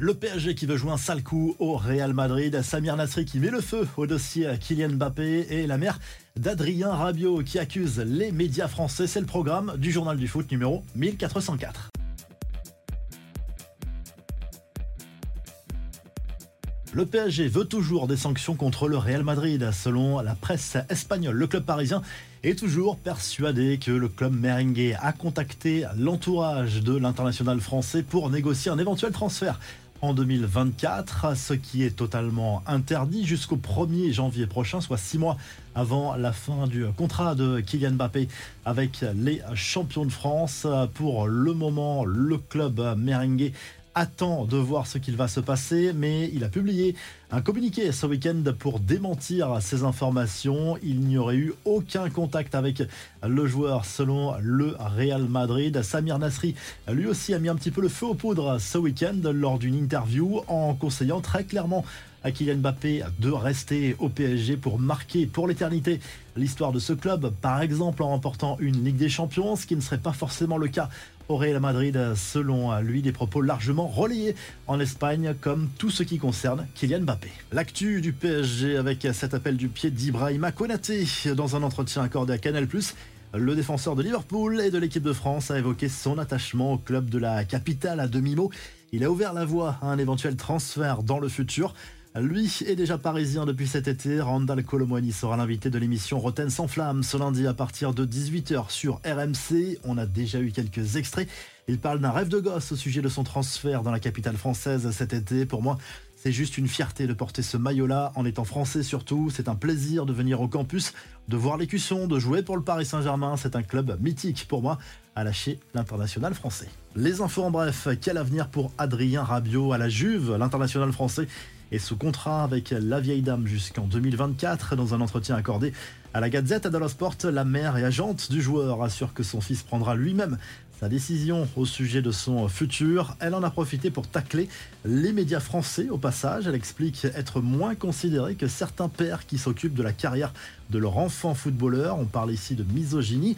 Le PSG qui veut jouer un sale coup au Real Madrid, Samir Nasri qui met le feu au dossier Kylian Mbappé et la mère d'Adrien Rabiot qui accuse les médias français. C'est le programme du journal du foot numéro 1404. Le PSG veut toujours des sanctions contre le Real Madrid. Selon la presse espagnole, le club parisien est toujours persuadé que le club merengue a contacté l'entourage de l'international français pour négocier un éventuel transfert en 2024, ce qui est totalement interdit jusqu'au 1er janvier prochain, soit six mois avant la fin du contrat de Kylian Mbappé avec les champions de France. Pour le moment, le club merengue attend de voir ce qu'il va se passer, mais il a publié un communiqué ce week-end pour démentir ces informations. Il n'y aurait eu aucun contact avec le joueur selon le Real Madrid. Samir Nasri, lui aussi, a mis un petit peu le feu aux poudres ce week-end lors d'une interview en conseillant très clairement à Kylian Mbappé de rester au PSG pour marquer pour l'éternité l'histoire de ce club, par exemple en remportant une Ligue des Champions, ce qui ne serait pas forcément le cas au Real Madrid, selon lui, des propos largement relayés en Espagne, comme tout ce qui concerne Kylian Mbappé. L'actu du PSG avec cet appel du pied d'Ibrahima Konaté dans un entretien accordé à Canal+. Le défenseur de Liverpool et de l'équipe de France a évoqué son attachement au club de la capitale à demi-mot. Il a ouvert la voie à un éventuel transfert dans le futur. Lui est déjà parisien depuis cet été. Randall Colomwani sera l'invité de l'émission Rotten sans flamme ce lundi à partir de 18h sur RMC. On a déjà eu quelques extraits. Il parle d'un rêve de gosse au sujet de son transfert dans la capitale française cet été. Pour moi, c'est juste une fierté de porter ce maillot-là en étant français surtout. C'est un plaisir de venir au campus, de voir l'écusson, de jouer pour le Paris Saint-Germain. C'est un club mythique pour moi à lâcher l'international français. Les infos en bref, quel avenir pour Adrien Rabiot à la Juve? L'international français est sous contrat avec la vieille dame jusqu'en 2024. Dans un entretien accordé à la Gazette dello Sport, la mère et agente du joueur assure que son fils prendra lui-même sa décision au sujet de son futur. Elle en a profité pour tacler les médias français au passage. Elle explique être moins considérée que certains pères qui s'occupent de la carrière de leur enfant footballeur. On parle ici de misogynie.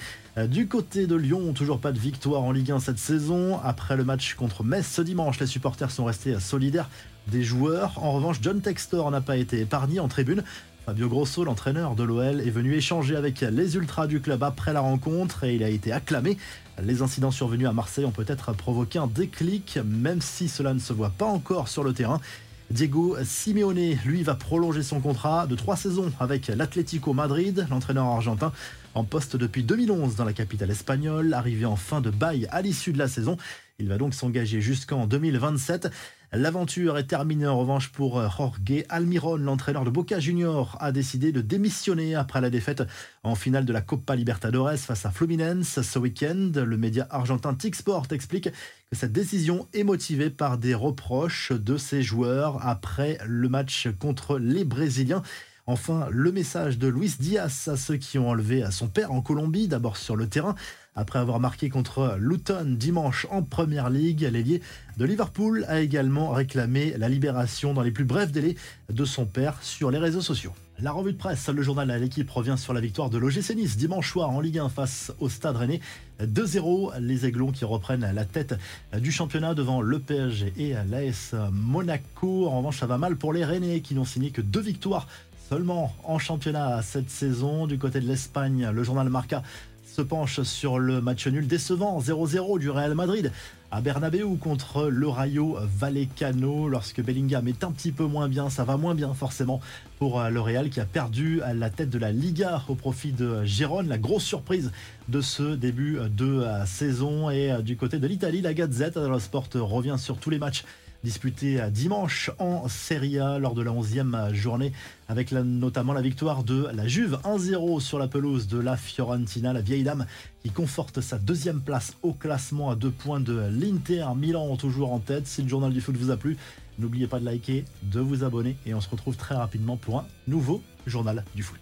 Du côté de Lyon, toujours pas de victoire en Ligue 1 cette saison. Après le match contre Metz ce dimanche, les supporters sont restés solidaires des joueurs. En revanche, John Textor n'a pas été épargné en tribune. Fabio Grosso, l'entraîneur de l'OL, est venu échanger avec les ultras du club après la rencontre et il a été acclamé. Les incidents survenus à Marseille ont peut-être provoqué un déclic, même si cela ne se voit pas encore sur le terrain. Diego Simeone, lui, va prolonger son contrat de trois saisons avec l'Atlético Madrid, l'entraîneur argentin, en poste depuis 2011 dans la capitale espagnole, arrivé en fin de bail à l'issue de la saison. Il va donc s'engager jusqu'en 2027. L'aventure est terminée en revanche pour Jorge Almiron, l'entraîneur de Boca Junior, a décidé de démissionner après la défaite en finale de la Copa Libertadores face à Fluminense ce week-end. Le média argentin Tixport explique que cette décision est motivée par des reproches de ses joueurs après le match contre les Brésiliens. Enfin, le message de Luis Diaz à ceux qui ont enlevé à son père en Colombie, d'abord sur le terrain, après avoir marqué contre Luton dimanche en Première Ligue. L'ailier de Liverpool a également réclamé la libération dans les plus brefs délais de son père sur les réseaux sociaux. La revue de presse, le journal à l'équipe revient sur la victoire de l'OGC Nice dimanche soir en Ligue 1 face au Stade Rennais. 2-0, les Aiglons qui reprennent la tête du championnat devant le PSG et l'AS Monaco. En revanche, ça va mal pour les Rennais qui n'ont signé que deux victoires seulement en championnat cette saison. Du côté de l'Espagne, le journal Marca se penche sur le match nul décevant 0-0 du Real Madrid à Bernabeu contre le Rayo Vallecano. Lorsque Bellingham est un petit peu moins bien, ça va moins bien forcément pour le Real qui a perdu la tête de la Liga au profit de Gérone. La grosse surprise de ce début de saison. Et du côté de l'Italie, la Gazette dello Sport revient sur tous les matchs disputé dimanche en Serie A lors de la 11e journée avec notamment la victoire de la Juve 1-0 sur la pelouse de la Fiorentina, la vieille dame qui conforte sa deuxième place au classement à deux points de l'Inter Milan toujours en tête. Si le journal du foot vous a plu, n'oubliez pas de liker, de vous abonner et on se retrouve très rapidement pour un nouveau journal du foot.